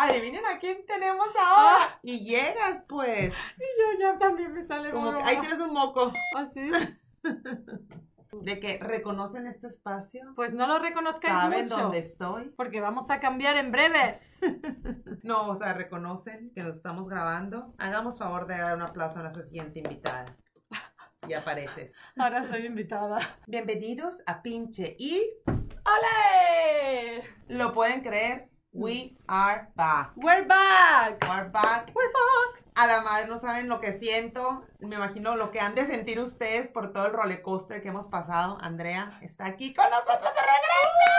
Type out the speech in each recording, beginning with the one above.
adivinen a quién tenemos ahora. Y llegas, pues. Y yo ya también me sale Como que ahí tienes un moco. ¿Así? De que reconocen este espacio. Pues no lo reconozcáis Saben mucho. dónde estoy. Porque vamos a cambiar en breves. No, o sea, reconocen que nos estamos grabando. Hagamos favor de dar un aplauso a nuestra siguiente invitada. Y apareces. Ahora soy invitada. Bienvenidos a Pinche y ¡Ole! lo pueden creer, we are back. We're back. We're back. We're back. A la madre no saben lo que siento. Me imagino lo que han de sentir ustedes por todo el roller coaster que hemos pasado. Andrea está aquí con nosotros de regreso.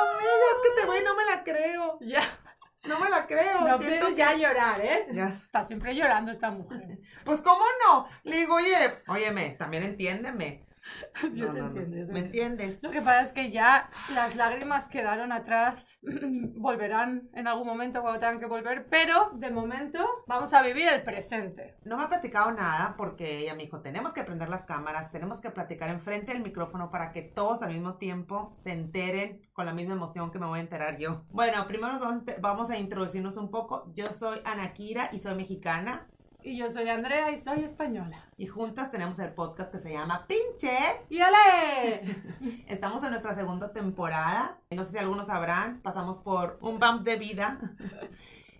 Amiga, es que te voy y no me la creo. Ya. No me la creo. No siento que- ya llorar, ¿eh? Ya. Está siempre llorando esta mujer. Pues cómo no. Le digo, oye, óyeme, también entiéndeme. Yo No, te no, entiendo, yo te ¿Me entiendes? Lo que pasa es que ya las lágrimas quedaron atrás, volverán en algún momento cuando tengan que volver, pero de momento vamos a vivir el presente. No me ha platicado nada porque ella me dijo, tenemos que prender las cámaras, tenemos que platicar enfrente del micrófono para que todos al mismo tiempo se enteren con la misma emoción que me voy a enterar yo. Bueno, primero nos vamos, a, vamos a introducirnos un poco. Yo soy Anakira y soy mexicana Y yo soy Andrea y soy española. y juntas tenemos el podcast que se llama Pinche. ¡Y ale! Estamos en nuestra segunda temporada. No sé si algunos sabrán, pasamos por un bump de vida.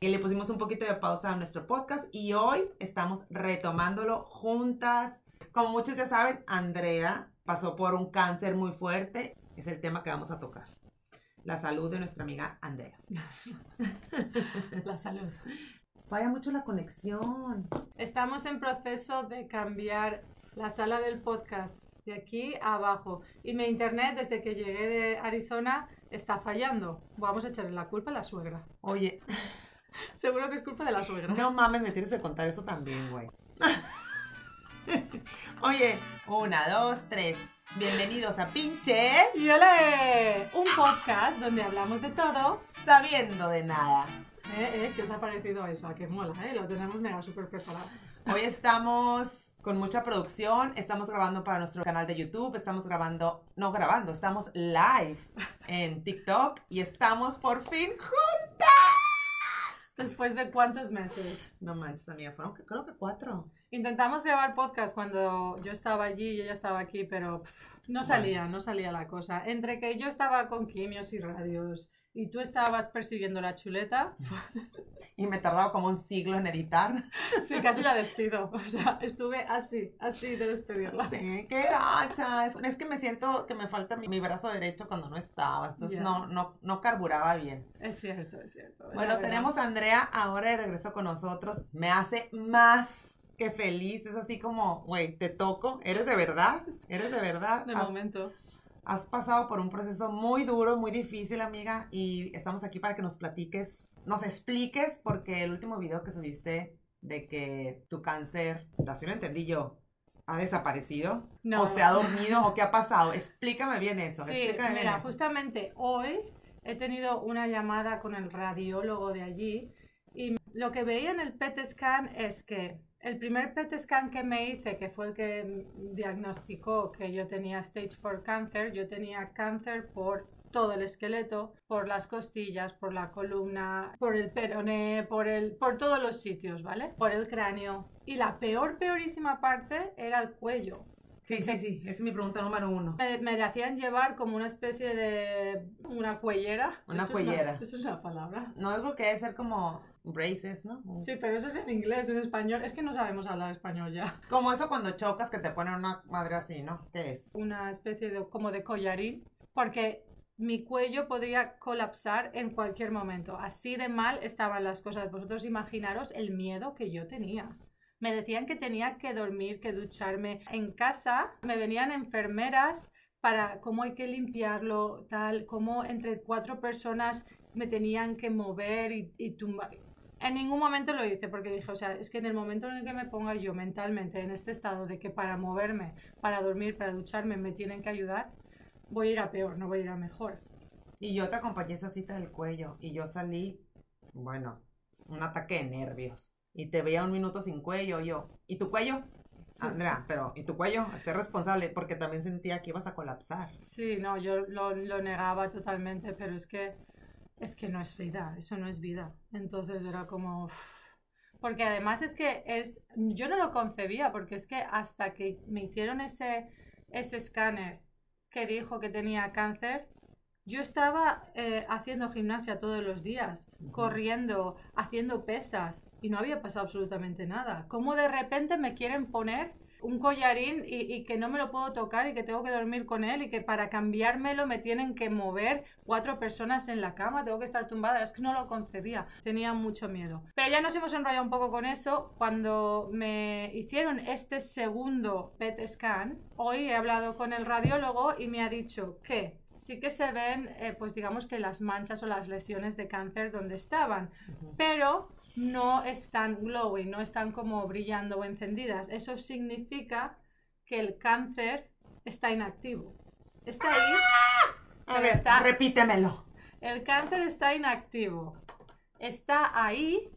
Y le pusimos un poquito de pausa a nuestro podcast y hoy estamos retomándolo juntas. Como muchos ya saben, Andrea pasó por un cáncer muy fuerte. Es el tema que vamos a tocar. La salud de nuestra amiga Andrea. La salud. Falla mucho la conexión. Estamos en proceso de cambiar la sala del podcast de aquí a abajo. Y mi internet, desde que llegué de Arizona, está fallando. Vamos a echarle la culpa a la suegra. Oye, Seguro que es culpa de la suegra. no mames, me tienes que contar eso también, güey. Oye, una, dos, tres. Bienvenidos a Pinche. ¡Y ole! Un podcast donde hablamos de todo. Sabiendo de nada. ¿Eh, eh? ¿Qué os ha parecido eso? ¿A qué mola? ¿eh? Lo tenemos mega súper preparado. Hoy estamos con mucha producción, estamos grabando para nuestro canal de YouTube, estamos grabando, no grabando, estamos live en TikTok y estamos por fin juntas. ¿Después de cuántos meses? No manches, amiga, fueron que- creo que cuatro. Intentamos grabar podcast cuando yo estaba allí y ella estaba aquí, pero pff, no salía, no salía la cosa. Entre que yo estaba con quimios y radios y tú estabas persiguiendo la chuleta, Y me tardaba como un siglo en editar. sí, casi la despido. O sea, estuve así, así de despedirla. Sí, qué gacha. Es, que me siento que me falta mi, mi brazo derecho cuando no estabas, entonces no, no, no carburaba bien. Es cierto, es cierto. Bueno, tenemos a Andrea ahora de regreso con nosotros. Me hace más que feliz. Es así como, güey, te toco. ¿Eres de verdad? ¿Eres de verdad? De Has- momento. Has pasado por un proceso muy duro, muy difícil, amiga. Y estamos aquí para que nos platiques, nos expliques, porque el último video que subiste de que tu cáncer, así lo entendí yo, ha desaparecido. No. O se ha dormido, o qué ha pasado. Explícame bien eso. Sí, explícame bien mira, eso. justamente hoy he tenido una llamada con el radiólogo de allí y lo que veía en el PET scan es que el primer PET scan que me hice, que fue el que diagnosticó que yo tenía stage 4 cáncer, yo tenía cáncer por todo el esqueleto, por las costillas, por la columna, por el peroné, por el por todos los sitios, ¿vale? Por el cráneo. Y la peor peorísima parte era el cuello. Sí, sí, sí. Esa es mi pregunta número uno. Me, me hacían llevar como una especie de... una cuellera. Una Eso es cuellera. eso es una palabra. No algo que debe ser como braces, ¿no? Sí, pero eso es en inglés, en español. Es que no sabemos hablar español ya. Como eso cuando chocas que te ponen una madre así, ¿no? ¿Qué es? Una especie de como de collarín. Porque mi cuello podría colapsar en cualquier momento. Así de mal estaban las cosas. Vosotros imaginaros el miedo que yo tenía. Me decían que tenía que dormir, que ducharme. En casa me venían enfermeras para cómo hay que limpiarlo, tal, cómo entre cuatro personas me tenían que mover y, y tumbar. En ningún momento lo hice porque dije, o sea, es que en el momento en el que me ponga yo mentalmente en este estado de que para moverme, para dormir, para ducharme me tienen que ayudar, voy a ir a peor, no voy a ir a mejor. Y yo te acompañé esa cita del cuello y yo salí, bueno, un ataque de nervios. Y te veía un minuto sin cuello, yo. ¿Y tu cuello? Andrea, pero ¿y tu cuello? Sé responsable porque también sentía que ibas a colapsar. Sí, no, yo lo, lo negaba totalmente, pero es que es que no es vida, eso no es vida. Entonces era como... Porque además es que es, yo no lo concebía, porque es que hasta que me hicieron ese, ese escáner que dijo que tenía cáncer, yo estaba eh, haciendo gimnasia todos los días, corriendo, haciendo pesas y no había pasado absolutamente nada. ¿Cómo de repente me quieren poner un collarín y, que no me lo puedo tocar y que tengo que dormir con él y que para cambiármelo me tienen que mover cuatro personas en la cama, tengo que estar tumbada, es que no lo concebía, tenía mucho miedo. Pero ya nos hemos enrollado un poco con eso cuando me hicieron este segundo PET scan. Hoy he hablado con el radiólogo y me ha dicho que sí que se ven, eh, pues digamos que las manchas o las lesiones de cáncer donde estaban, pero no están glowing, no están como brillando o encendidas. Eso significa que el cáncer está inactivo. Está ahí. A ver, está... repítemelo. El cáncer está inactivo. Está ahí,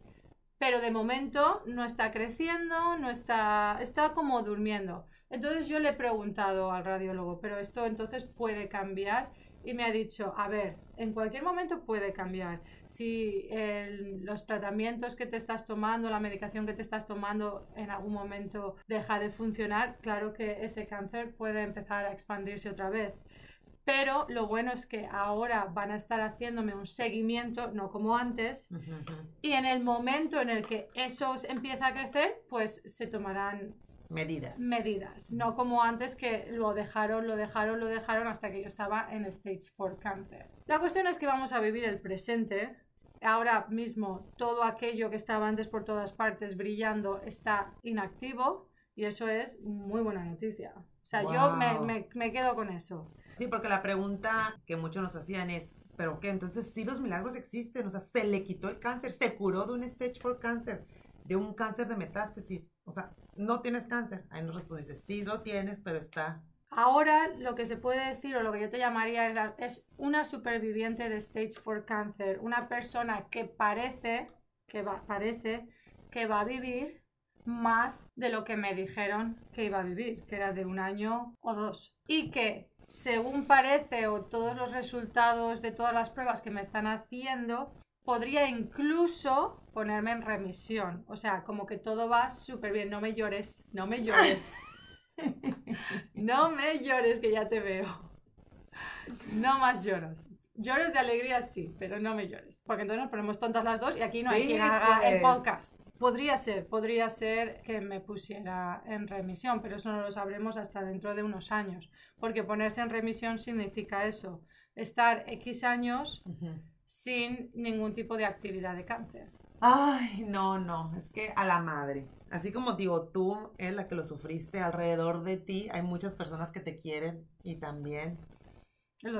pero de momento no está creciendo, no está, está como durmiendo. Entonces yo le he preguntado al radiólogo, pero esto entonces puede cambiar y me ha dicho, a ver, en cualquier momento puede cambiar. Si los tratamientos que te estás tomando, la medicación que te estás tomando en algún momento deja de funcionar, claro que ese cáncer puede empezar a expandirse otra vez. Pero lo bueno es que ahora van a estar haciéndome un seguimiento, no como antes, y en el momento en el que eso empieza a crecer, pues se tomarán Medidas. Medidas. No como antes que lo dejaron, lo dejaron, lo dejaron hasta que yo estaba en stage 4 cáncer. La cuestión es que vamos a vivir el presente. Ahora mismo todo aquello que estaba antes por todas partes brillando está inactivo y eso es muy buena noticia. O sea, yo me, me, quedo con eso. Sí, porque la pregunta que muchos nos hacían es, ¿pero qué? Entonces sí los milagros existen, o sea, se le quitó el cáncer, se curó de un stage 4 cáncer, de un cáncer de metástasis. O sea, no tienes cáncer. Ahí nos respondes, sí lo tienes, pero está. Ahora lo que se puede decir o lo que yo te llamaría es, una superviviente de stage 4 cáncer, una persona que parece que va, parece que va a vivir más de lo que me dijeron que iba a vivir, que era de un año o dos. Y que, según parece, o todos los resultados de todas las pruebas que me están haciendo, podría incluso ponerme en remisión. O sea, como que todo va súper bien. No me llores, no me llores. No me llores, que ya te veo. No más lloros. Llores de alegría sí, pero no me llores. Porque entonces nos ponemos tontas las dos y aquí no hay quien haga el pues. podcast. Podría ser, podría ser que me pusiera en remisión, pero eso no lo sabremos hasta dentro de unos años. Porque ponerse en remisión significa eso, estar X años sin ningún tipo de actividad de cáncer. Ay, no, no, es que a la madre. Así como digo, tú es la que lo sufriste alrededor de ti, hay muchas personas que te quieren y también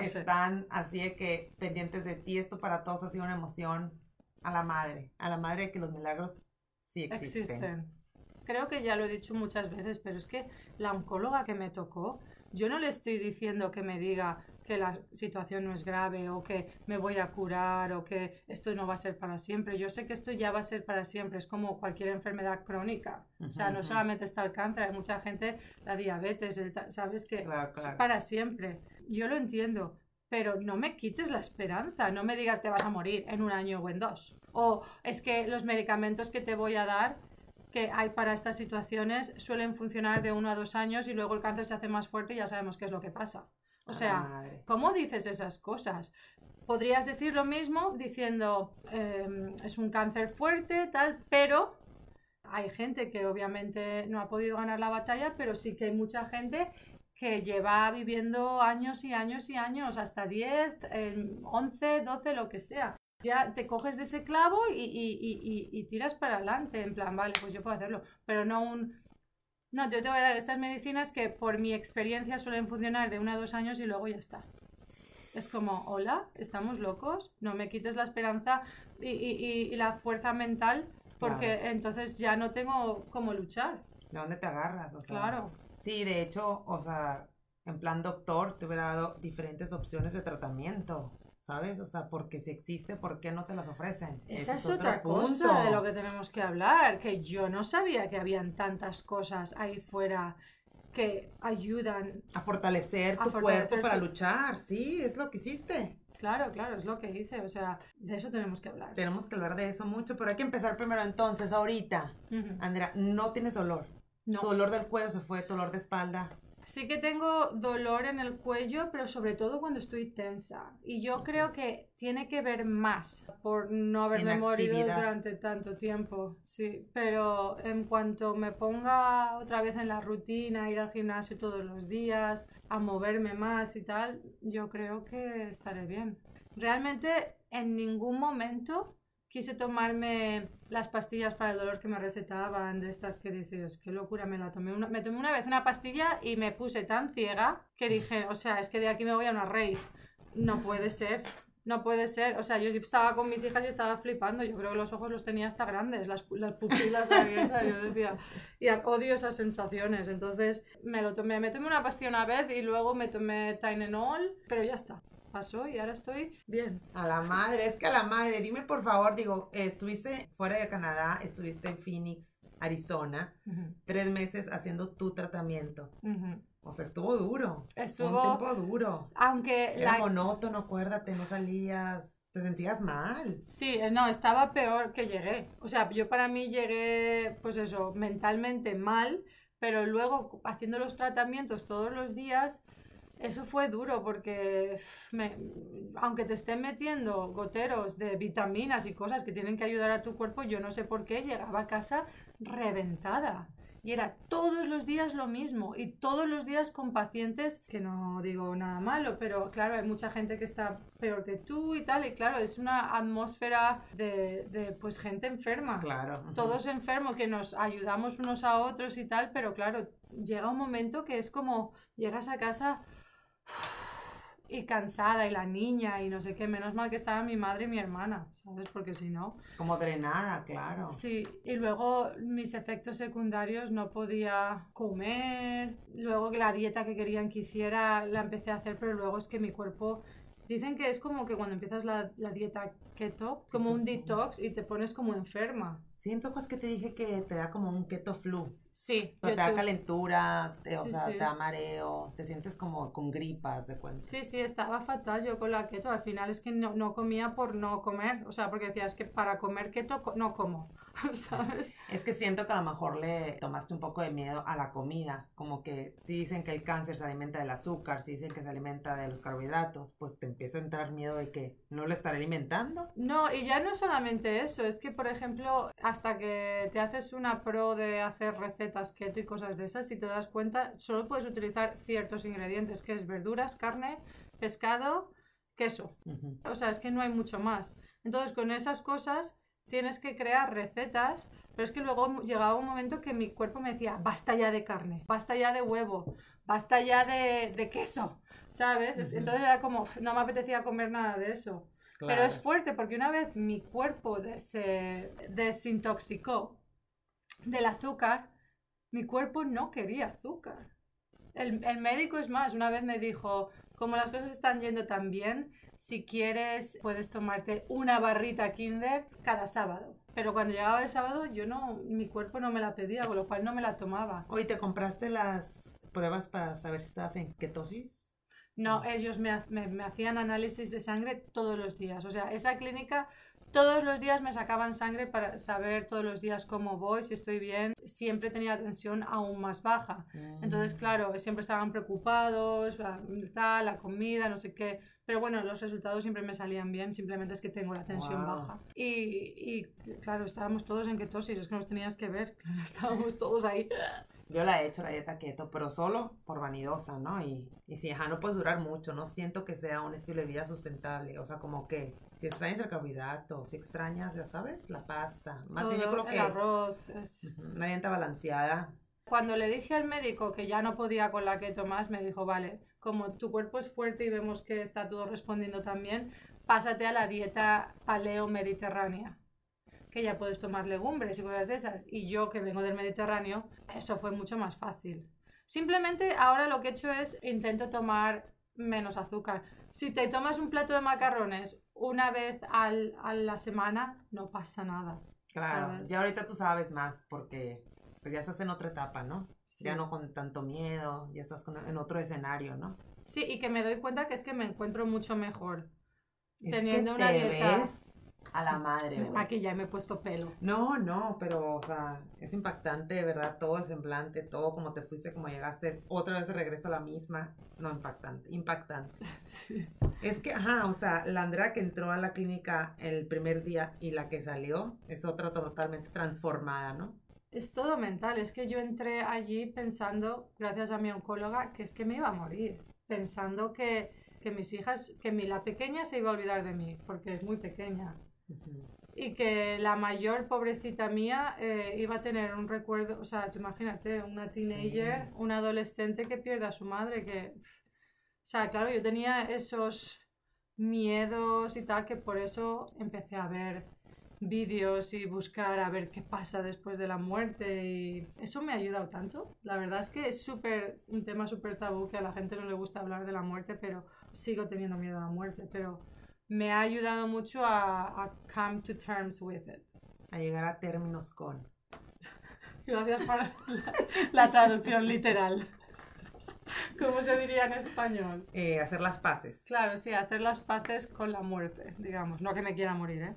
están así de que pendientes de ti. Esto para todos ha sido una emoción a la madre, a la madre de que los milagros sí existen. existen. Creo que ya lo he dicho muchas veces, pero es que la oncóloga que me tocó, yo no le estoy diciendo que me diga, que la situación no es grave o que me voy a curar o que esto no va a ser para siempre. Yo sé que esto ya va a ser para siempre, es como cualquier enfermedad crónica. o sea, no solamente está el cáncer, hay mucha gente, la diabetes, ¿sabes? Que es para siempre. Yo lo entiendo, pero no me quites la esperanza, no me digas te vas a morir en un año o en dos. O es que los medicamentos que te voy a dar que hay para estas situaciones suelen funcionar de uno a dos años y luego el cáncer se hace más fuerte y ya sabemos qué es lo que pasa. O sea, ¿cómo dices esas cosas? Podrías decir lo mismo diciendo em, es un cáncer fuerte, tal, pero hay gente que obviamente no ha podido ganar la batalla, pero sí que hay mucha gente que lleva viviendo años y años y años, hasta 10, 11, 12, lo que sea. Ya te coges de ese clavo y, y tiras para adelante, en plan, vale, pues yo puedo hacerlo, pero no un no, yo te voy a dar estas medicinas que por mi experiencia suelen funcionar de uno a dos años y luego ya está. Es como, hola, ¿estamos locos? No me quites la esperanza y, la fuerza mental porque entonces ya no tengo cómo luchar. ¿De dónde te agarras? claro. Sí, de hecho, o sea, en plan doctor te hubiera dado diferentes opciones de tratamiento. ¿Sabes? O sea, porque si existe, ¿por qué no te las ofrecen? Esa es, otra cosa de lo que tenemos que hablar, que yo no sabía que habían tantas cosas ahí fuera que ayudan a fortalecer tu cuerpo para luchar, sí, es lo que hiciste. Claro, claro, es lo que dice. O sea, de eso tenemos que hablar. Tenemos que hablar de eso mucho, pero hay que empezar primero entonces, ahorita. Andrea, no tienes dolor. No. Tu dolor del cuello se fue, tu dolor de espalda. Sí que tengo dolor en el cuello, pero sobre todo cuando estoy tensa. Y yo creo que tiene que ver más por no haberme morido durante tanto tiempo. Sí, pero en cuanto me ponga otra vez en la rutina, ir al gimnasio todos los días, a moverme más y tal, yo creo que estaré bien. Realmente en ningún momento quise tomarme las pastillas para el dolor que me recetaban, de estas que dices, qué locura, me la tomé una, me tomé una vez una pastilla y me puse tan ciega que dije, o sea, es que de aquí me voy a una rave. No puede ser, no puede ser. O sea, yo estaba con mis hijas y estaba flipando. Yo creo que los ojos los tenía hasta grandes, las, las pupilas abiertas. Yo decía, y odio esas sensaciones. Entonces me lo tomé, me tomé una pastilla una vez y luego me tomé Tylenol, pero ya está. Pasó y ahora estoy bien. A la madre, es que a la madre, dime por favor, digo, eh, estuviste fuera de Canadá, estuviste en Phoenix, Arizona, Ujú, tres meses haciendo tu tratamiento. ujú. O sea, estuvo duro. Fue un Estuvo, tiempo duro. aunque Era la monótono, acuérdate, no salías, te sentías mal. Sí, eh, no, estaba peor que llegué. O sea, yo para mí llegué, pues eso, mentalmente mal, pero luego haciendo los tratamientos todos los días, eso fue duro porque me- aunque te estén metiendo goteros de vitaminas y cosas que tienen que ayudar a tu cuerpo, yo no sé por qué llegaba a casa reventada. Y era todos los días lo mismo y todos los días con pacientes que no digo nada malo, pero claro, hay mucha gente que está peor que tú y tal, y claro, es una atmósfera de, de, pues gente enferma. Claro. Todos enfermos que nos ayudamos unos a otros y tal, pero claro, llega un momento que es como llegas a casa y cansada y la niña y no sé qué, menos mal que estaba mi madre y mi hermana, ¿sabes? Porque si no... Como drenada, claro. Sí, y luego mis efectos secundarios no podía comer, luego que la dieta que querían que hiciera la empecé a hacer, pero luego es que mi cuerpo... Dicen que es como que cuando empiezas la, la dieta keto, como un detox y te pones como enferma. Siento pues que te dije que te da como un keto flu. Sí, O te da calentura, te- o Sí, sea, sí. te da mareo, te sientes como con gripas de cuenta. Sí, sí, estaba fatal yo con la keto. Al final es que no, no comía por no comer. O sea, porque decías que para comer keto no como. ¿Sabes? Es que siento que a lo mejor le tomaste un poco de miedo a la comida, como que si dicen que el cáncer se alimenta del azúcar, si dicen que se alimenta de los carbohidratos, pues te empieza a entrar miedo de que no lo estaré alimentando. No, y ya no es solamente eso. Es que, por ejemplo, hasta que te haces una pro de hacer recetas keto y cosas de esas, si te das cuenta, solo puedes utilizar ciertos ingredientes, que es verduras, carne, pescado, queso. O sea, es que no hay mucho más. Entonces, con esas cosas tienes que crear recetas, pero es que luego llegaba un momento que mi cuerpo me decía, basta ya de carne, basta ya de huevo, basta ya de, de queso, ¿sabes? Entonces era como, "Uf, no me apetecía comer nada de eso. Pero es fuerte porque una vez mi cuerpo se desintoxicó del azúcar, mi cuerpo no quería azúcar. El, el médico es más, una vez me dijo, como las cosas están yendo tan bien, si quieres puedes tomarte una barrita Kinder cada sábado. Pero cuando llegaba el sábado yo no, mi cuerpo no me la pedía, con lo cual no me la tomaba. Oye, ¿te compraste las pruebas para saber si estabas en ketosis? No, ellos me, me- me hacían análisis de sangre todos los días. O sea, esa clínica todos los días me sacaban sangre para saber todos los días cómo voy, si estoy bien. Siempre tenía tensión aún más baja. Entonces, Mm. claro, siempre estaban preocupados, la, tal, la comida, no sé qué. Pero bueno, los resultados siempre me salían bien, simplemente es que tengo la tensión baja. Y, y, claro, estábamos todos en ketosis, es que nos tenías que ver, estábamos todos ahí. Yo la he hecho, la dieta keto, pero solo por vanidosa, ¿no? Y, y si, ajá, no puedes durar mucho, no siento que sea un estilo de vida sustentable. O sea, como que si extrañas el carbohidrato, si extrañas, ya sabes, la pasta. Más bien yo Todo, creo que el arroz. es- una dieta balanceada. Cuando le dije al médico que ya no podía con la keto más, me dijo, vale, como tu cuerpo es fuerte y vemos que está todo respondiendo también, pásate a la dieta paleo-mediterránea, que ya puedes tomar legumbres y cosas de esas. Y yo, que vengo del Mediterráneo, eso fue mucho más fácil. Simplemente ahora lo que he hecho es intento tomar menos azúcar. Si te tomas un plato de macarrones una vez al- a la semana, no pasa nada. Claro, ¿sabes? ya ahorita tú sabes más porque pues ya estás en otra etapa, ¿no? Sí. Ya no con tanto miedo, ya estás con- en otro escenario, ¿no? Sí, y que me doy cuenta que es que me encuentro mucho mejor. Es Teniendo una dieta- ves a la madre, güey. Aquí ya me he puesto pelo. No, no, pero, o sea, es impactante, de verdad, todo el semblante, todo como te fuiste, como llegaste, otra vez de regreso a la misma. No, impactante, impactante. Sí. Es que, ajá, o sea, la Andrea que entró a la clínica el primer día y la que salió es otra totalmente transformada, ¿no? Es todo mental. Es que yo entré allí pensando, gracias a mi oncóloga, que es que me iba a morir. Pensando que, que mis hijas, que mi, la pequeña se iba a olvidar de mí, porque es muy pequeña. Y que la mayor pobrecita mía eh, iba a tener un recuerdo, o sea, tú imagínate, una teenager, Sí. una adolescente que pierde a su madre, que... O sea, claro, yo tenía esos miedos y tal, que por eso empecé a ver vídeos y buscar a ver qué pasa después de la muerte y eso me ha ayudado tanto. La verdad es que es súper un tema súper tabú que a la gente no le gusta hablar de la muerte, pero sigo teniendo miedo a la muerte, pero me ha ayudado mucho a, a come to terms with it. A llegar a términos con. Gracias por la, la traducción literal. ¿Cómo se diría en español? Eh, hacer las paces. Claro, sí, hacer las paces con la muerte, digamos. No que me quiera morir, ¿eh?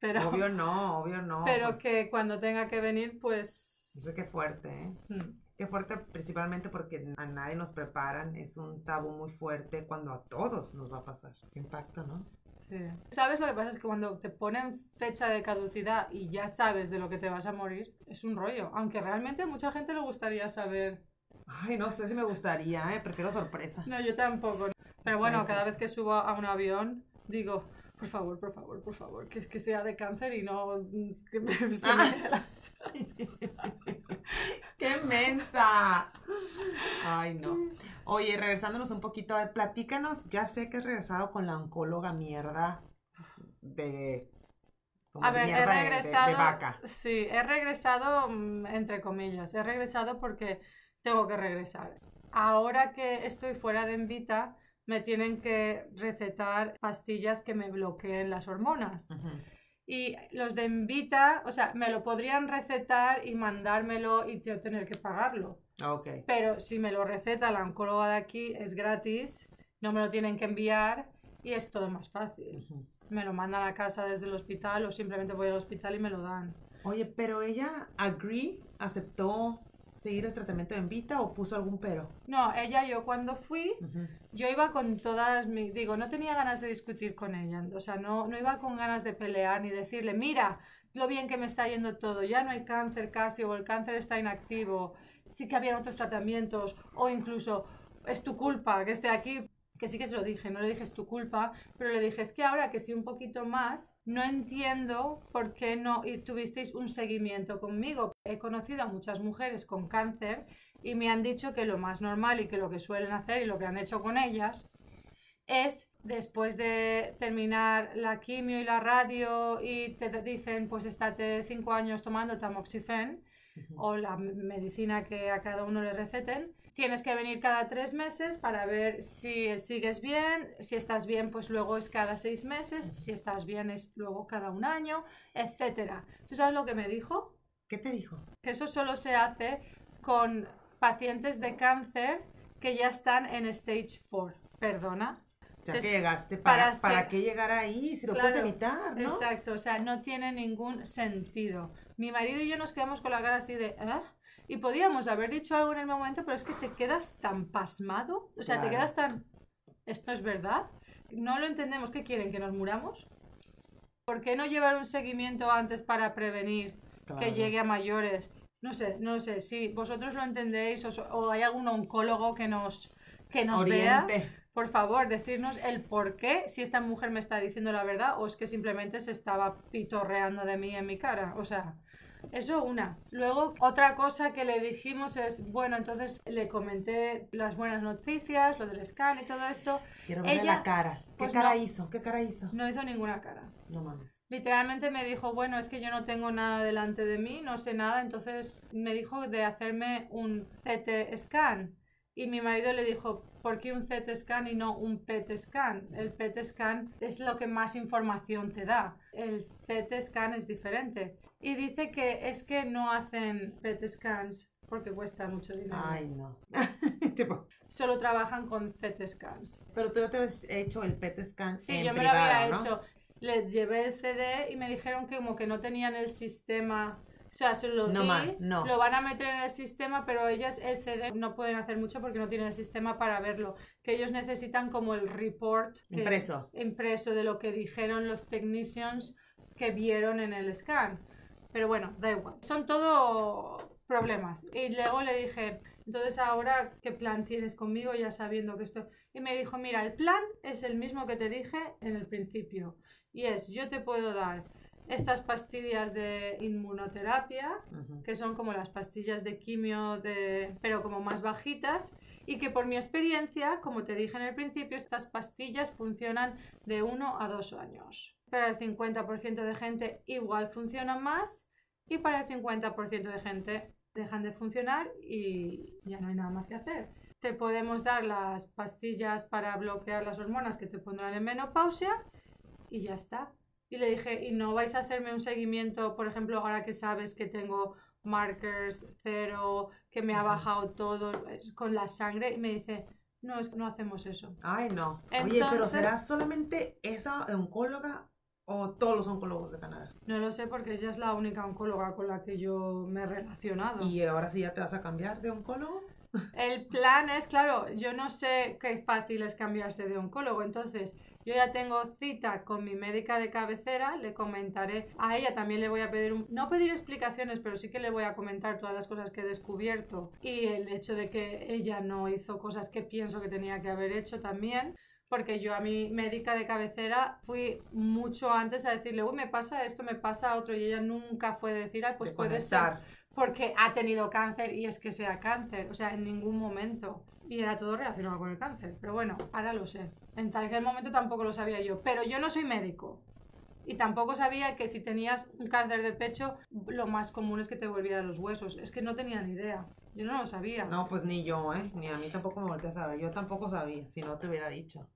Pero, Obvio no, obvio no. pero pues, que cuando tenga que venir, pues... Sé qué fuerte, ¿eh? mm, Qué fuerte principalmente porque a nadie nos preparan. Es un tabú muy fuerte cuando a todos nos va a pasar. Qué impacto, ¿no? Sí. ¿Sabes lo que pasa? Es que cuando te ponen fecha de caducidad y ya sabes de lo que te vas a morir, es un rollo. Aunque realmente a mucha gente le gustaría saber. Ay, no sé si me gustaría, ¿eh? Prefiero sorpresa. No, yo tampoco. Pero bueno, cada vez que subo a un avión, digo, por favor, por favor, por favor, que, que sea de cáncer y no que me, se me la- ¡Qué mensa! Ay, no. Oye, regresándonos un poquito, a ver, platícanos. Ya sé que has regresado con la oncóloga mierda de. como A ver, he mierda de- de- de regresado. vaca. Sí, he regresado, mm, entre comillas. He regresado porque tengo que regresar. Ahora que estoy fuera de Envita, me tienen que recetar pastillas que me bloqueen las hormonas. Ujú. Y los de Envita, o sea, me lo podrían recetar y mandármelo y yo tener que pagarlo. Ok. Pero si me lo receta la oncóloga de aquí, es gratis, no me lo tienen que enviar y es todo más fácil. Me lo mandan a casa desde el hospital o simplemente voy al hospital y me lo dan. Oye, pero ella agree, aceptó seguir el tratamiento en Vita o puso algún pero. No, ella, yo cuando fui, yo iba con todas mis... Digo, no tenía ganas de discutir con ella. O sea, no, no iba con ganas de pelear ni decirle, mira, lo bien que me está yendo todo, ya no hay cáncer casi o el cáncer está inactivo, sí que había otros tratamientos o incluso es tu culpa que esté aquí. Que sí que se lo dije, no le dije es tu culpa, pero le dije es que ahora que sí un poquito más, no entiendo por qué no tuvisteis un seguimiento conmigo. He conocido a muchas mujeres con cáncer y me han dicho que lo más normal y que lo que suelen hacer y lo que han hecho con ellas es después de terminar la quimio y la radio y te dicen pues estate cinco años tomando tamoxifen Ujú. o la medicina que a cada uno le receten. Tienes que venir cada tres meses para ver si sigues bien. Si estás bien, pues luego es cada seis meses. Si estás bien, es luego cada un año, etcétera. ¿Tú sabes lo que me dijo? ¿Qué te dijo? que eso solo se hace con pacientes de cáncer que ya están en stage 4. Perdona. Ya Entonces, que llegaste, ¿para, para para qué llegar ahí si lo Claro, puedes evitar, no? Exacto, o sea, no tiene ningún sentido. Mi marido y yo nos quedamos con la cara así de, ¿eh? Y podíamos haber dicho algo en el momento, pero es que te quedas tan pasmado, o sea, te quedas tan, ¿esto es verdad? No lo entendemos, ¿qué quieren? ¿Que nos muramos? ¿Por qué no llevar un seguimiento antes para prevenir que llegue a mayores. No sé, no sé, si vosotros lo entendéis o, hay algún oncólogo que nos, que nos vea, por favor, decirnos el por qué, si esta mujer me está diciendo la verdad o es que simplemente se estaba pitorreando de mí en mi cara. O sea, eso una. Luego, otra cosa que le dijimos es, bueno, entonces le comenté las buenas noticias, lo del scan y todo esto. Quiero verle Ella- la cara. ¿Qué pues cara no. hizo? ¿Qué cara hizo? No hizo ninguna cara. No mames. Literalmente me dijo, bueno, es que yo no tengo nada delante de mí, no sé nada, entonces me dijo de hacerme un CT scan. Y mi marido le dijo, ¿por qué un CT scan y no un PET scan? El PET scan es lo que más información te da. El CT scan es diferente. Y dice que es que no hacen PET scans porque cuesta mucho dinero. Ay, no. Solo trabajan con CT scans. Pero tú ya te habías hecho el PET scan. Sí, en yo me lo privado, había ¿no? hecho. Les llevé el CD y me dijeron que como que no tenían el sistema. O sea, se lo No di, mal, no. lo van a meter en el sistema, pero ellas el CD no pueden hacer mucho porque no tienen el sistema para verlo. Que ellos necesitan como el report que- Impreso. impreso de lo que dijeron los technicians que vieron en el scan. Pero bueno, da igual. Son todo problemas. Y luego le dije, entonces ahora, ¿qué plan tienes conmigo ya sabiendo que esto... Y me dijo, mira, el plan es el mismo que te dije en el principio. Y es, yo te puedo dar estas pastillas de inmunoterapia, que son como las pastillas de quimio, de... pero como más bajitas, y que por mi experiencia, como te dije en el principio, estas pastillas funcionan de 1 a 2 años. Para el 50% de gente igual funcionan más y para el 50% de gente dejan de funcionar y ya no hay nada más que hacer. Te podemos dar las pastillas para bloquear las hormonas que te pondrán en menopausia y ya está. Y le dije, ¿y no vais a hacerme un seguimiento, por ejemplo, ahora que sabes que tengo markers cero, que me ha bajado todo con la sangre? Y me dice, no, es que no hacemos eso. Ay, no. Oye, pero ¿será solamente esa oncóloga o todos los oncólogos de Canadá? No lo sé porque ella es la única oncóloga con la que yo me he relacionado. ¿Y ahora sí ya te vas a cambiar de oncólogo? El plan es, claro, yo no sé qué fácil es cambiarse de oncólogo, entonces yo ya tengo cita con mi médica de cabecera, le comentaré, a ella también le voy a pedir, un- no pedir explicaciones, pero sí que le voy a comentar todas las cosas que he descubierto y el hecho de que ella no hizo cosas que pienso que tenía que haber hecho también. Porque yo a mi médica de cabecera fui mucho antes a decirle, uy, me pasa esto, me pasa otro, y ella nunca fue a decir, pues De puede ser. Porque ha tenido cáncer y es que sea cáncer, o sea, en ningún momento. Y era todo relacionado con el cáncer. Pero bueno, ahora lo sé. En aquel momento tampoco lo sabía yo. Pero yo no soy médico. Y tampoco sabía que si tenías un cáncer de pecho, lo más común es que te volvieran los huesos. Es que no tenía ni idea. Yo no lo sabía. No, pues ni yo, ¿eh? Ni a mí tampoco me volteé a saber. Yo tampoco sabía, si no te hubiera dicho.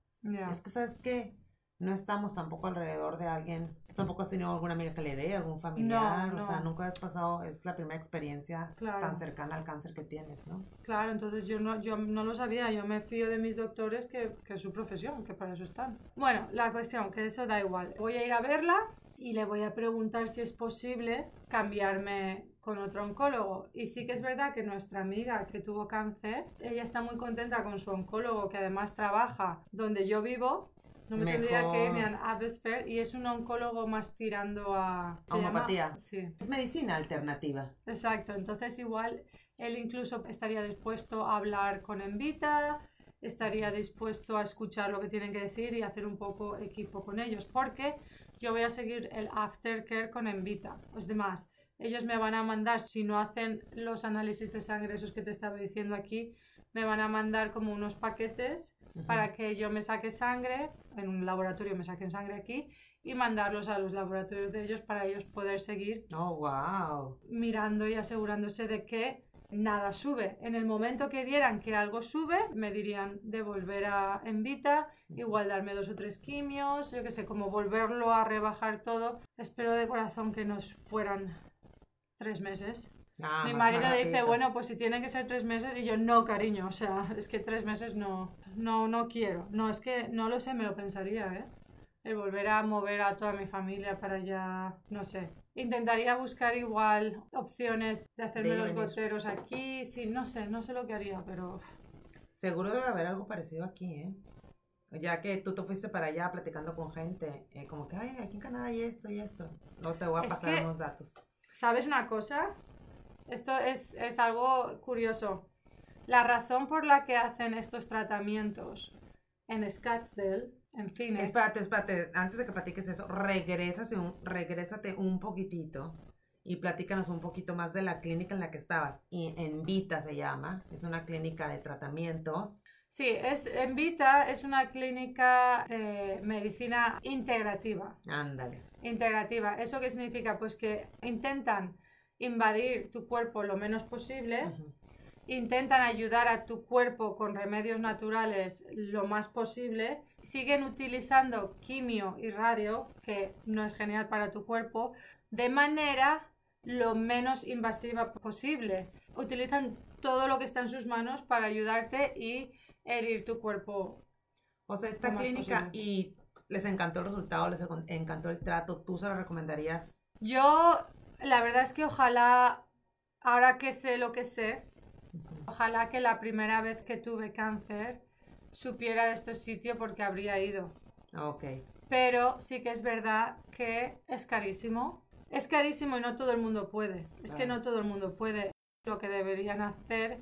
Es que, ¿sabes qué? No estamos tampoco alrededor de alguien. Tú tampoco has tenido alguna amiga que le dé, algún familiar. No, O sea, nunca has pasado, es la primera experiencia Claro. tan cercana al cáncer que tienes, ¿no? Claro, entonces yo no, yo no lo sabía, yo me fío de mis doctores que, que es su profesión, que para eso están. Bueno, la cuestión, que eso da igual. Voy a ir a verla y le voy a preguntar si es posible cambiarme con otro oncólogo. Y sí que es verdad que nuestra amiga que tuvo cáncer, ella está muy contenta con su oncólogo, que además trabaja donde yo vivo. No me tendría que Mejor. Abbotsford y es un oncólogo más tirando a... ¿se llama? Homopatía. Sí. Es medicina alternativa. Exacto, entonces igual él incluso estaría dispuesto a hablar con Envita, estaría dispuesto a escuchar lo que tienen que decir y hacer un poco equipo con ellos, porque yo voy a seguir el aftercare con Envita. Es demás, ellos me van a mandar, si no hacen los análisis de sangre, esos que te estaba diciendo aquí, me van a mandar como unos paquetes Para que yo me saque sangre, en un laboratorio me saquen sangre aquí y mandarlos a los laboratorios de ellos para ellos poder seguir Oh, wow. mirando y asegurándose de que nada sube. En el momento que vieran que algo sube, me dirían de volver a Envita, igual darme dos o tres quimios, yo qué sé, como volverlo a rebajar todo. Espero de corazón que nos fueran tres meses. Ah, Mi más marido dice, bueno, pues si tienen que ser tres meses, y yo, no, cariño, o sea, es que tres meses no, no, no quiero. No, es que no lo sé, me lo pensaría, ¿eh? El volver a mover a toda mi familia para allá, no sé. Intentaría buscar igual opciones de hacerme De los venir. goteros aquí, sí, no sé, no sé lo que haría, pero Seguro debe haber algo parecido aquí, ¿eh? Ya que tú te fuiste para allá platicando con gente, eh, como que, ay, aquí en Canadá hay esto y esto. No te voy a Es pasar que- unos datos. ¿Sabes una cosa? Esto es, es algo curioso. La razón por la que hacen estos tratamientos en Scottsdale, en Phoenix, Espérate, espérate, antes de que platiques eso, regrésate un, regrésate un poquitito y platícanos un poquito más de la clínica en la que estabas. Y en Vita se llama, es una clínica de tratamientos. Sí, es, Envita es una clínica de medicina integrativa. Ándale. Integrativa. ¿Eso qué significa? Pues que intentan invadir tu cuerpo lo menos posible, intentan ayudar a tu cuerpo con remedios naturales lo más posible, siguen utilizando quimio y radio, que no es genial para tu cuerpo, de manera lo menos invasiva posible. Utilizan todo lo que está en sus manos para ayudarte y herir tu cuerpo. O sea, esta clínica posible. y les encantó el resultado, les encantó el trato, ¿tú se lo recomendarías? Yo, la verdad es que ojalá, ahora que sé lo que sé, ojalá que la primera vez que tuve cáncer supiera de este sitio porque habría ido. Ok, Pero sí que es verdad que es carísimo. Es carísimo y no todo el mundo puede. Es que no todo el mundo puede. Lo que deberían hacer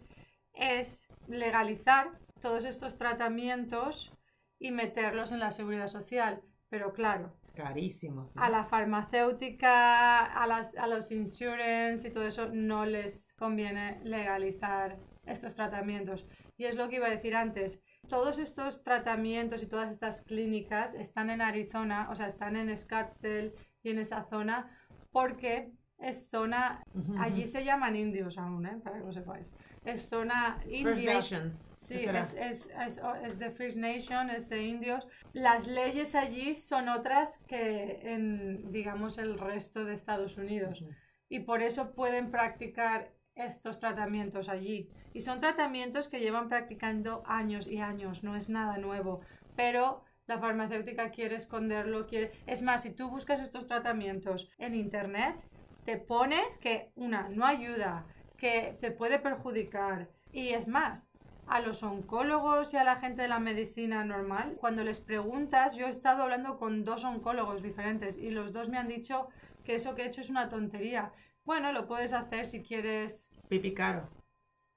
es legalizar todos estos tratamientos y meterlos en la seguridad social. Pero claro, carísimos. ¿no? a la farmacéutica, a, las, a los insurance y todo eso no les conviene legalizar estos tratamientos. Y es lo que iba a decir antes. Todos estos tratamientos y todas estas clínicas están en Arizona, o sea, están en Scottsdale y en esa zona porque es zona, allí se llaman indios aún, ¿eh? para que lo sepáis. Es zona First india. Nations. Sí, ¿qué será? es, es, es, es de First Nation, es de indios. Las leyes allí son otras que en, digamos, el resto de Estados Unidos. Y por eso pueden practicar estos tratamientos allí. Y son tratamientos que llevan practicando años y años, no es nada nuevo. Pero la farmacéutica quiere esconderlo, quiere... Es más, si tú buscas estos tratamientos en internet, te pone que una no ayuda, que te puede perjudicar. Y es más, a los oncólogos y a la gente de la medicina normal, cuando les preguntas, yo he estado hablando con dos oncólogos diferentes y los dos me han dicho que eso que he hecho es una tontería. Bueno, lo puedes hacer si quieres Pipi caro.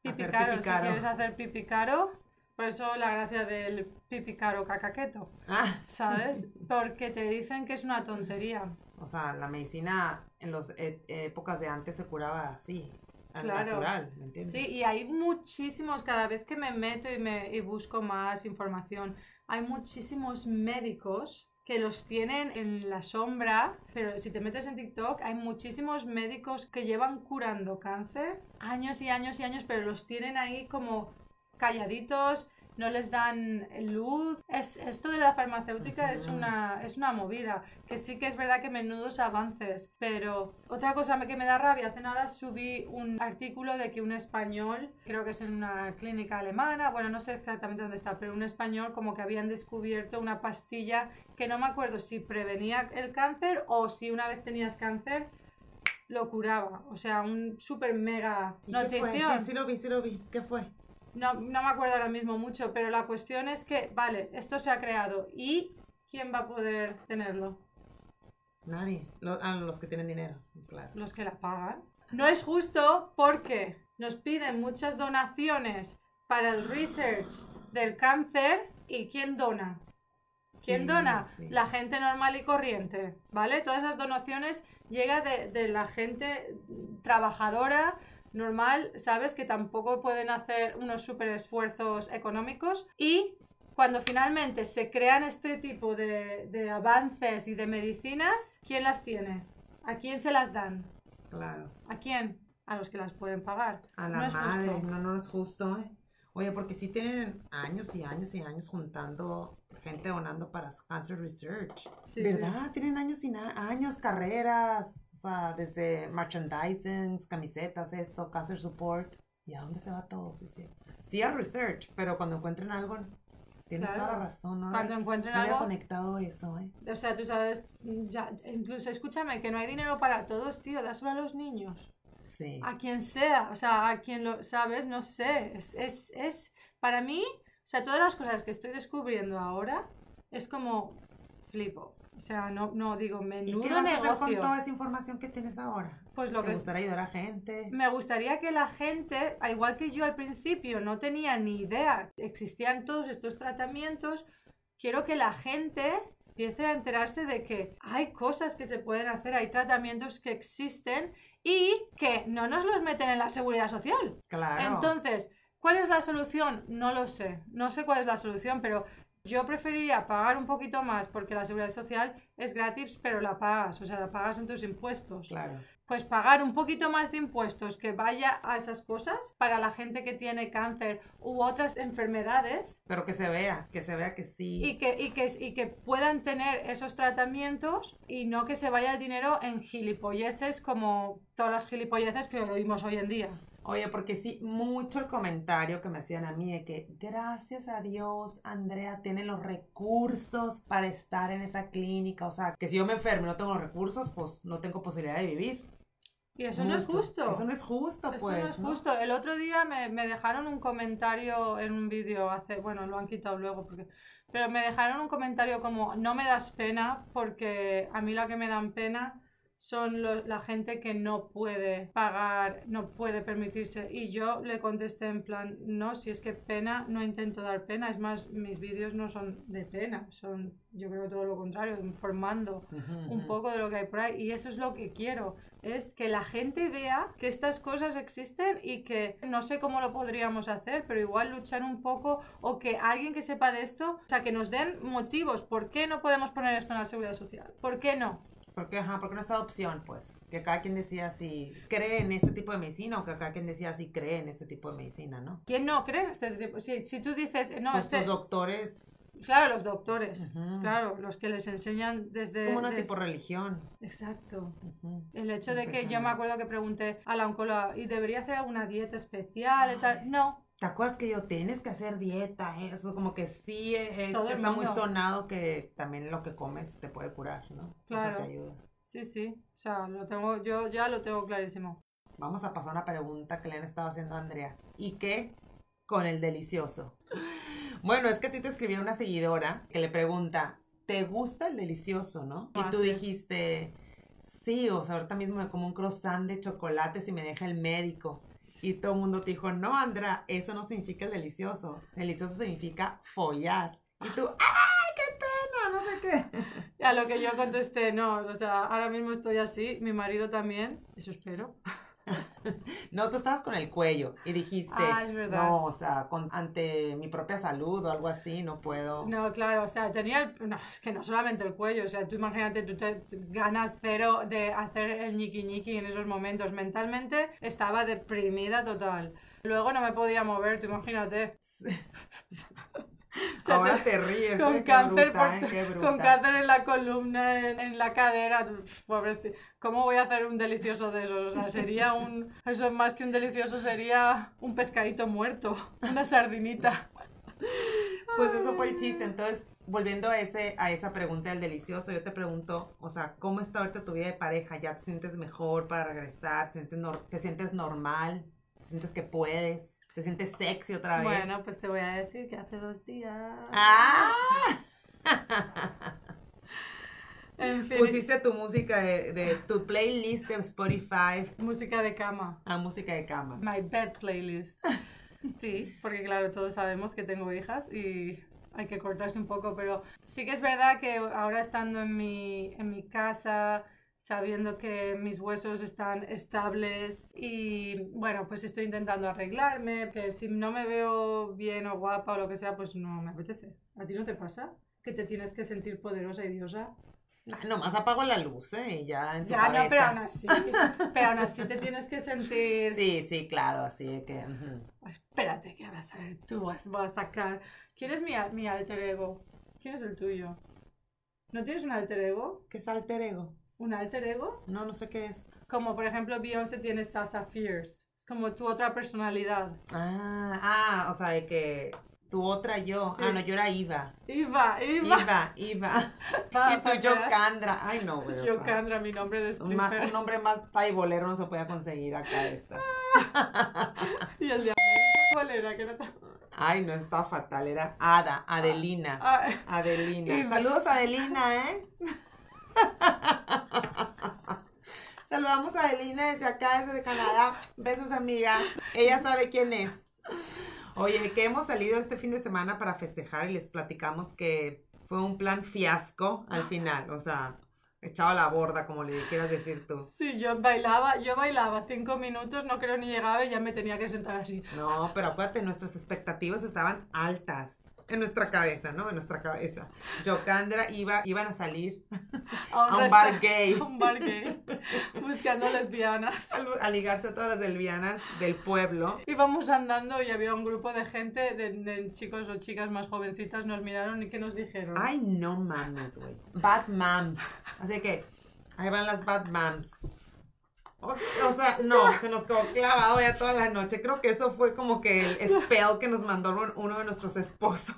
pipi caro, pipi si quieres hacer pipi caro. Por eso la gracia del pipi caro cacaqueto, Ah, ¿sabes? Porque te dicen que es una tontería. o sea, la medicina en las épocas de antes se curaba así, al Claro. natural, ¿me entiendes? Sí, y hay muchísimos, cada vez que me meto y, me, y busco más información, hay muchísimos médicos que los tienen en la sombra, pero si te metes en TikTok, hay muchísimos médicos que llevan curando cáncer años y años y años, pero los tienen ahí como calladitos, no les dan luz. Es, esto de la farmacéutica es, una, es una movida, que sí que es verdad que menudos avances, pero otra cosa que me da rabia, hace nada subí un artículo de que un español, creo que es en una clínica alemana, bueno, no sé exactamente dónde está, pero un español como que habían descubierto una pastilla que no me acuerdo si prevenía el cáncer o si una vez tenías cáncer lo curaba. O sea, un super mega ¿Y qué fue? notición. Sí, sí lo vi, sí lo vi. ¿Qué fue? No, no me acuerdo ahora mismo mucho, pero la cuestión es que, vale, esto se ha creado y ¿quién va a poder tenerlo? Nadie. Ah, los que tienen dinero, claro. Los que la pagan. No es justo porque nos piden muchas donaciones para el research del cáncer y ¿quién dona? ¿Quién Sí, dona? sí. La gente normal y corriente, ¿vale? Todas esas donaciones llegan de, de la gente trabajadora, normal, ¿sabes? Que tampoco pueden hacer unos super esfuerzos económicos y cuando finalmente se crean este tipo de, de avances y de medicinas, ¿quién las tiene? ¿A quién se las dan? Claro. ¿A quién? A los que las pueden pagar. A la No es madre, justo. no, no es justo, ¿eh? Oye, porque sí tienen años y años y años juntando gente donando para Cancer Research. Sí, ¿Verdad? Tienen años y años, carreras, sea, desde merchandising, camisetas, esto, Cancer Support. ¿Y a dónde se va todo? Sí, sí. Sí, a research, pero cuando encuentren algo, tienes Claro. toda la razón, ¿no? Cuando encuentren no había algo, conectado eso, ¿eh? o sea, tú sabes, ya, incluso escúchame, que no hay dinero para todos, tío, dáselo a los niños. Sí. a quien sea, o sea, a quien lo sabes, no sé, es, es, es, para mí, o sea, todas las cosas que estoy descubriendo ahora, es como flipo, o sea, no, no digo, ¿Y menudo qué vas a hacer con toda esa información que tienes ahora? pues lo ¿Te que gustaría ayudar a gente? me gustaría que la gente, al igual que yo al principio no tenía ni idea, existían todos estos tratamientos, quiero que la gente empiece a enterarse de que hay cosas que se pueden hacer, hay tratamientos que existen y que no nos los meten en la seguridad social. Claro. Entonces, ¿cuál es la solución? No lo sé. No sé cuál es la solución, pero yo preferiría pagar un poquito más porque la seguridad social es gratis, pero la pagas, o sea, la pagas en tus impuestos. Claro. Pues pagar un poquito más de impuestos que vaya a esas cosas para la gente que tiene cáncer u otras enfermedades Pero que se vea, que se vea que sí. y que, y que, y que puedan tener esos tratamientos y no que se vaya el dinero en gilipolleces como todas las gilipolleces que oímos hoy en día. Oye, porque sí, mucho el comentario que me hacían a mí de que gracias a Dios, Andrea tiene los recursos para estar en esa clínica. O sea, que si yo me enfermo y no tengo los recursos, pues no tengo posibilidad de vivir. Y eso no es Mucho. justo. Eso no es justo, Eso pues. no es ¿no? justo. El otro día me, me dejaron un comentario en un vídeo hace, bueno, lo han quitado luego porque, pero me dejaron un comentario como no me das pena porque a mí la que me dan pena son la gente que no puede pagar, no puede permitirse. Y yo le contesté en plan, no, si es que pena, no intento dar pena. Es más, mis vídeos no son de pena, son, yo creo todo lo contrario, informando un poco de lo que hay por ahí y eso es lo que quiero es que la gente vea que estas cosas existen y que no sé cómo lo podríamos hacer pero igual luchar un poco o que alguien que sepa de esto o sea que nos den motivos por qué no podemos poner esto en la seguridad social por qué no Porque, ajá, porque no está opción, pues. Que cada quien decía si cree en este tipo de medicina o que cada quien decía si cree en este tipo de medicina, ¿no? quién no cree en este tipo si, si tú dices eh, no pues este tus doctores. claro los doctores claro los que les enseñan desde Es como una desde- tipo religión. exacto. El hecho de que yo me acuerdo que pregunté a la oncóloga, ¿y debería hacer alguna dieta especial y tal? No, ¿Te acuerdas que yo tienes que hacer dieta? eh? Eso como que sí es, Todo el está muy sonado que también lo que comes te puede curar, ¿no? Claro. Eso te ayuda. sí, sí, o sea, lo tengo, yo ya lo tengo clarísimo. Vamos a pasar a una pregunta que le han estado haciendo a Andrea. ¿Y qué con el delicioso? Bueno, es que a ti te escribió una seguidora que le pregunta, ¿te gusta el delicioso, no? Y Ah, tú sí. dijiste, sí, o sea, ahorita mismo me como un croissant de chocolate si me deja el médico. Y todo el mundo te dijo, no, Andrea, eso no significa el delicioso. Delicioso significa follar. Y tú, ¡ay, qué pena! No sé qué. A lo que yo contesté, no, o sea, ahora mismo estoy así, mi marido también, eso espero. No, tú estabas con el cuello y dijiste, Ah, es verdad. no, o sea, con- ante mi propia salud o algo así, no puedo. No, claro, o sea, tenía el... No, es que no solamente el cuello, o sea, tú imagínate, tú te ganas cero de hacer el ñiqui ñiqui en esos momentos. Mentalmente estaba deprimida total. Luego no me podía mover, tú imagínate. O sea, Ahora te- te ríes, con ¿eh? Bruta, por ¿eh? Con cáncer en la columna, en, en la cadera. Pobrecito. ¿Cómo voy a hacer un delicioso de esos? O sea, sería un. Eso más que un delicioso sería un pescadito muerto. Una sardinita. Pues eso fue el chiste. Entonces, volviendo a, ese, a esa pregunta del delicioso, yo te pregunto, o sea, ¿cómo está ahorita tu vida de pareja? ¿Ya te sientes mejor para regresar? ¿Te sientes, nor- te sientes normal? ¿Te sientes que puedes? ¿Te sientes sexy otra vez? Bueno, pues te voy a decir que hace dos días. ¡Ah! En fin. Pusiste tu música de, de tu playlist de Spotify Música de cama. a música de cama. My bed playlist. Sí, porque claro, todos sabemos que tengo hijas y hay que cortarse un poco, pero sí que es verdad que ahora estando en mi, en mi casa, sabiendo que mis huesos están estables y bueno, pues estoy intentando arreglarme, que si no me veo bien o guapa o lo que sea, pues no me apetece. ¿A ti no te pasa? Que te tienes que sentir poderosa y diosa. Ah, Nomás apago la luz, ¿eh? Y ya en tu Ya, no, pero aún así, pero aún así te tienes que sentir... Sí, sí, claro, así que... Espérate, que vas a ver, tú vas, vas a sacar. ¿Quién es mi, mi alter ego? ¿Quién es el tuyo? ¿No tienes un alter ego? ¿Qué es alter ego? ¿Un alter ego? No, no sé qué es. Como por ejemplo Beyoncé tiene Sasa Fierce. Es como tu otra personalidad. Ah, ah, o sea, de que tu otra yo. Sí. Ah, no, yo era Iva. Iva, Iva. Iva, Iva. Va y tú. Yocandra. Ay, no, güey. o sea, Yocandra, mi nombre de un, más- stripper. un nombre más taibolero no se podía conseguir acá esta. Y el de América, ¿cuál era? Que no te- Ay, no, está fatal. Era Ada, Adelina. Ah, Adelina. Iva. Saludos, Adelina, ¿eh? Saludamos a Adelina desde acá, desde Canadá. Besos, amiga. Ella sabe quién es. Oye, que hemos salido este fin de semana para festejar y les platicamos que fue un plan fiasco al final. O sea, echado a la borda, como le quieras decir tú. Sí, yo bailaba, yo bailaba cinco minutos, no creo ni llegaba y ya me tenía que sentar así. No, pero acuérdate, nuestras expectativas estaban altas. En nuestra cabeza, ¿no? En nuestra cabeza. Yocandra iba, iban a salir a un resta- bar gay. a un bar gay, buscando lesbianas. a a ligarse a todas las lesbianas del pueblo. Íbamos andando y había un grupo de gente, de, de chicos o chicas más jovencitas, nos miraron y ¿qué nos dijeron? Ay, no mames, güey. Bad moms. Así que ahí van las bad moms. O, sea, no, se nos quedó clavado ya toda la noche. Creo que eso fue como que el spell que nos mandó un- uno de nuestros esposos.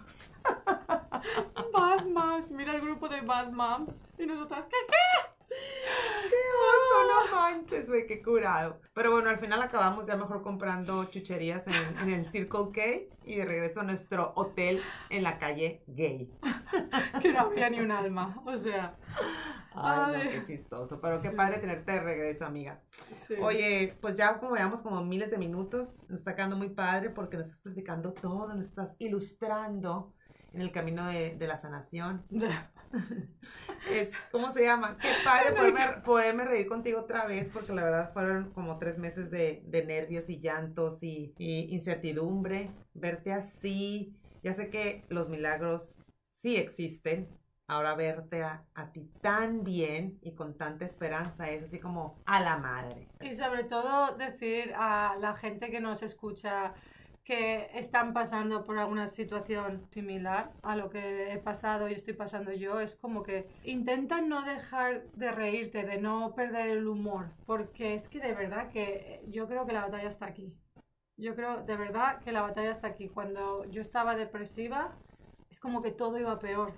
Bad Moms, mira el grupo de Bad Moms. Y nosotras, ¿qué? ¡Qué oso! No manches, güey, qué curado. Pero bueno, al final acabamos ya mejor comprando chucherías en, en el Circle K y de regreso a nuestro hotel en la calle gay. Que no había ni un alma. O sea, Ay, no, Ay. qué chistoso. Pero qué padre tenerte de regreso, amiga. sí. Oye, pues ya como veamos como miles de minutos, nos está quedando muy padre porque nos estás platicando todo, nos estás ilustrando en el camino de, de la sanación. Es, ¿Cómo se llama? Qué padre poderme, poderme reír contigo otra vez porque la verdad fueron como tres meses de, de nervios y llantos y, y incertidumbre. Verte así, ya sé que los milagros sí existen. Ahora verte a, a ti tan bien y con tanta esperanza es así como a la madre. Y sobre todo decir a la gente que nos escucha que están pasando por alguna situación similar a lo que he pasado y estoy pasando yo, es como que intenta no dejar de reírte, de no perder el humor, porque es que de verdad que yo creo que la batalla está aquí. Yo creo de verdad que la batalla está aquí. Cuando yo estaba depresiva, es como que todo iba peor.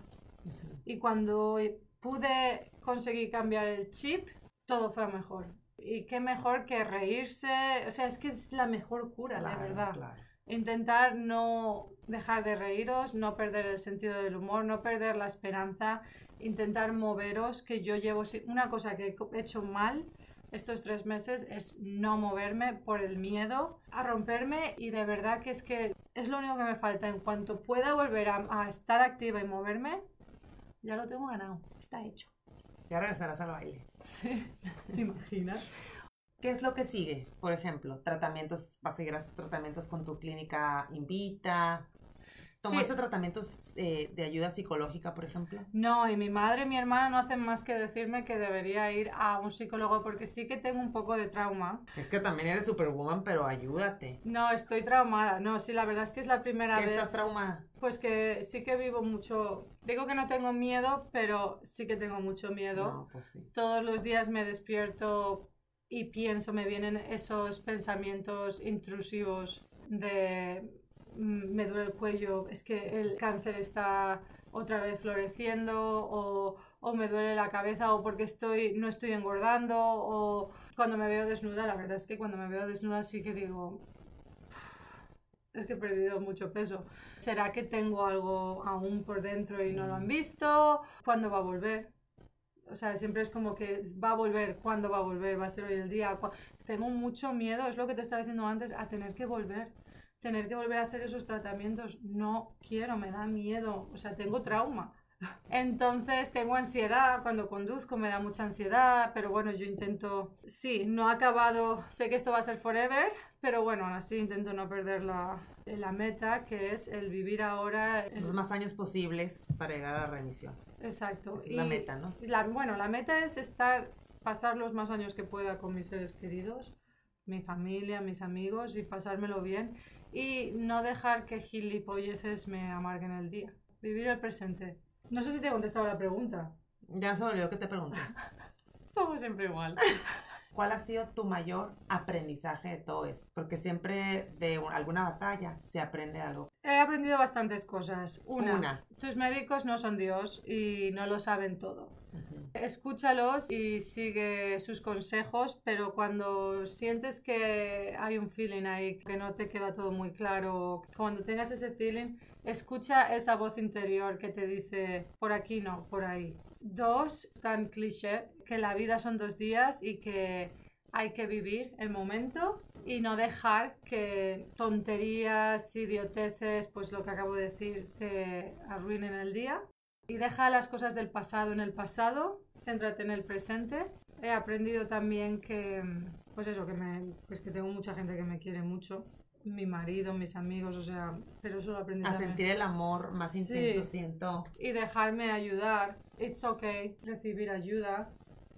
Y cuando pude conseguir cambiar el chip, todo fue mejor. Y qué mejor que reírse. O sea, es que es la mejor cura, Claro, de verdad. claro. Intentar no dejar de reíros, no perder el sentido del humor, no perder la esperanza, intentar moveros, que yo llevo una cosa que he hecho mal estos tres meses es no moverme por el miedo a romperme y de verdad que es que es lo único que me falta. En cuanto pueda volver a, a estar activa y moverme, ya lo tengo ganado, está hecho. Ya regresarás al baile. Sí, ¿te imaginas? ¿Qué es lo que sigue? Por ejemplo, tratamientos, vas a seguir a tratamientos con tu clínica Invita. ¿Tomaste Sí. tratamientos eh, de ayuda psicológica, por ejemplo? No, y mi madre y mi hermana no hacen más que decirme que debería ir a un psicólogo porque sí que tengo un poco de trauma. Es que también eres superwoman, pero ayúdate. No, estoy traumada. No, sí, la verdad es que es la primera ¿Qué vez. estás traumada? Pues que sí que vivo mucho. Digo que no tengo miedo, pero sí que tengo mucho miedo. No, pues sí. Todos los días me despierto y pienso, me vienen esos pensamientos intrusivos de mm, me duele el cuello, es que el cáncer está otra vez floreciendo o, o me duele la cabeza o porque estoy no estoy engordando o cuando me veo desnuda, la verdad es que cuando me veo desnuda sí que digo es que he perdido mucho peso. ¿Será que tengo algo aún por dentro y no lo han visto? ¿Cuándo va a volver? O sea, siempre es como que va a volver, ¿cuándo va a volver? ¿Va a ser hoy el día? ¿Cu- Tengo mucho miedo, es lo que te estaba diciendo antes, a tener que volver. Tener que volver a hacer esos tratamientos. No quiero, me da miedo. O sea, tengo trauma. Entonces tengo ansiedad, cuando conduzco me da mucha ansiedad, pero bueno, yo intento, sí, no ha acabado, sé que esto va a ser forever, pero bueno, aún así intento no perder la, la meta, que es el vivir ahora. el- Los más años posibles para llegar a la remisión. Exacto. Es la meta, ¿no? La, bueno, la meta es estar, pasar los más años que pueda con mis seres queridos, mi familia, mis amigos y pasármelo bien y no dejar que gilipolleces me amarguen el día. Vivir el presente. No sé si te he contestado la pregunta. Ya se me olvidó que te pregunté. Estamos siempre igual. ¿Cuál ha sido tu mayor aprendizaje de todo esto? Porque siempre de un- alguna batalla se aprende algo. He aprendido bastantes cosas. Una, Una. tus médicos no son Dios y no lo saben todo. Ujú. Escúchalos y sigue sus consejos, pero cuando sientes que hay un feeling ahí, que no te queda todo muy claro, cuando tengas ese feeling, escucha esa voz interior que te dice, por aquí no, por ahí. Dos, tan cliché, que la vida son dos días y que hay que vivir el momento y no dejar que tonterías, idioteces, pues lo que acabo de decir, te arruinen el día y deja las cosas del pasado en el pasado, céntrate en el presente. He aprendido también que, pues eso, que, me, pues que tengo mucha gente que me quiere mucho, mi marido, mis amigos, o sea, pero eso lo aprendí A también. sentir el amor más Sí. intenso, siento. Y dejarme ayudar. It's okay, recibir ayuda.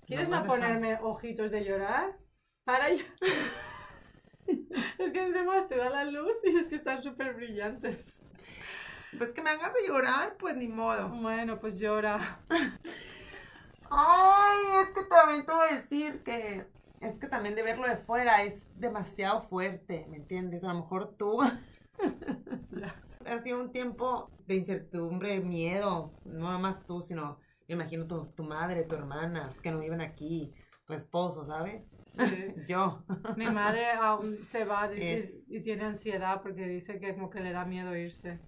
¿Quieres No no, ponerme ojitos de llorar? Para ya- es que encima te da la luz y es que están súper brillantes. Pues que me hagas de llorar, pues ni modo. Bueno, pues llora. Ay, es que también te voy a decir que es que también de verlo de fuera es demasiado fuerte, ¿me entiendes? A lo mejor tú ha sido un tiempo de incertidumbre, miedo, no nada más tú, sino imagino tu, tu madre, tu hermana, que no viven aquí, tu esposo, ¿sabes? Sí. Yo. Mi madre aún se va Es- y, y tiene ansiedad porque dice que como que le da miedo irse.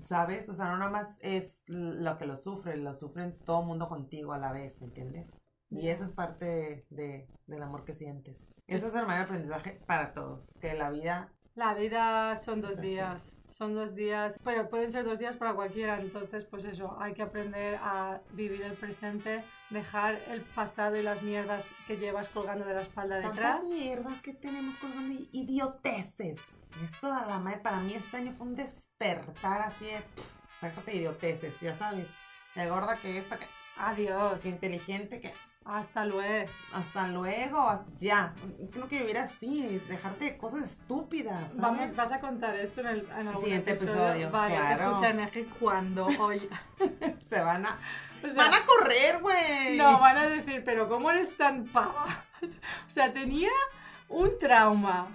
¿Sabes? O sea, no nada más es lo que lo sufre, lo sufren todo el mundo contigo a la vez, ¿me entiendes? Y eso es parte de, de- del amor que sientes. Eso es el mayor aprendizaje para todos, que la vida, La vida son dos días, son dos días, pero pueden ser dos días para cualquiera, entonces pues eso, hay que aprender a vivir el presente, dejar el pasado y las mierdas que llevas colgando de la espalda detrás. tantas mierdas que tenemos colgando y idioteces. Esto a la madre, para mí este año fue un despertar así de, de idioteces, ya sabes, de gorda que esta, que, Adiós, que inteligente, que hasta luego. hasta luego, ya. Es que no quiero vivir así, dejarte de cosas estúpidas. ¿sabes? Vamos, vas a contar esto en, el, en algún Siguiente episodio. episodio, Vale, claro. Neji, cuando hoy. Se van a, O sea, van a correr, güey. No, van a decir, pero ¿cómo eres tan pava? O sea, tenía un trauma.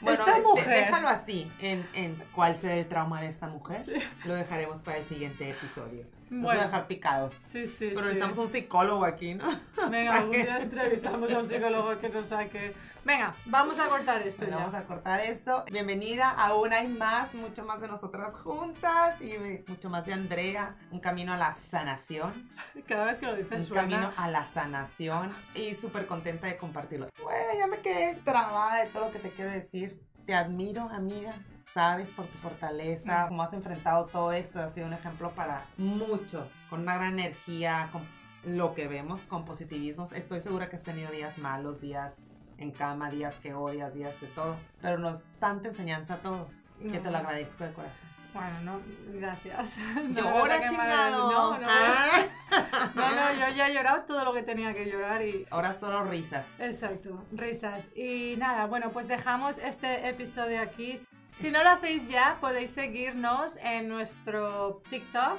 Bueno, Esta mujer. déjalo así, en, en cuál será el trauma de esta mujer. Lo dejaremos para el siguiente episodio. Los voy a Bueno, dejar picados. sí, sí, Pero sí. necesitamos un psicólogo aquí, ¿no? Venga, algún día entrevistamos a un psicólogo que nos saque. Venga, vamos a cortar esto Bueno, ya. vamos a cortar esto. Bienvenida, aún hay más, mucho más de nosotras juntas y mucho más de Andrea. Un camino a la sanación. Cada vez que lo dices Un suena. camino a la sanación y súper contenta de compartirlo. Güey, ya me quedé trabada de todo lo que te quiero decir. Te admiro, amiga. Sabes por tu fortaleza, cómo has enfrentado todo esto. Has sido un ejemplo para muchos, con una gran energía, con lo que vemos, con positivismo. Estoy segura que has tenido días malos, días en cama, días que odias, días de todo. Pero nos tanta enseñanza a todos que te lo agradezco de corazón. Bueno, no, gracias. No, Llora, chingado. No, no, Ah. no, no, yo ya he llorado todo lo que tenía que llorar y Ahora solo risas. Exacto, risas. Y nada, bueno, pues dejamos este episodio aquí. Si no lo hacéis ya, podéis seguirnos en nuestro TikTok,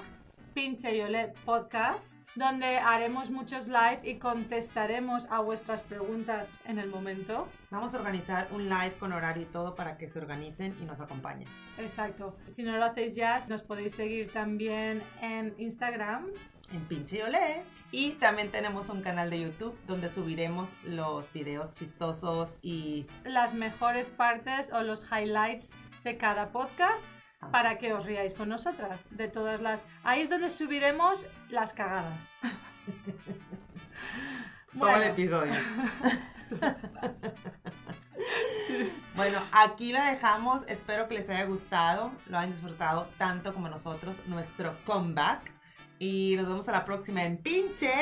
Pinche Yole Podcast, donde haremos muchos live y contestaremos a vuestras preguntas en el momento. Vamos a organizar un live con horario y todo para que se organicen y nos acompañen. Exacto. Si no lo hacéis ya, nos podéis seguir también en Instagram. En Pinche y Olé. Y también tenemos un canal de YouTube donde subiremos los videos chistosos y las mejores partes o los highlights de cada podcast para que os riáis con nosotras. De todas las. Ahí es donde subiremos las cagadas. todo el episodio. Bueno, aquí la dejamos. Espero que les haya gustado, lo hayan disfrutado tanto como nosotros, nuestro comeback. Y nos vemos a la próxima en Pinche.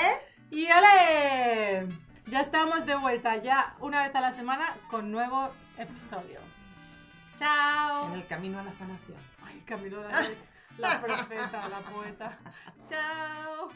¡Y ole! Ya estamos de vuelta, ya una vez a la semana con nuevo episodio. ¡Chao! En el camino a la sanación. Ay, Camilo, la, la profeta, la poeta. ¡Chao!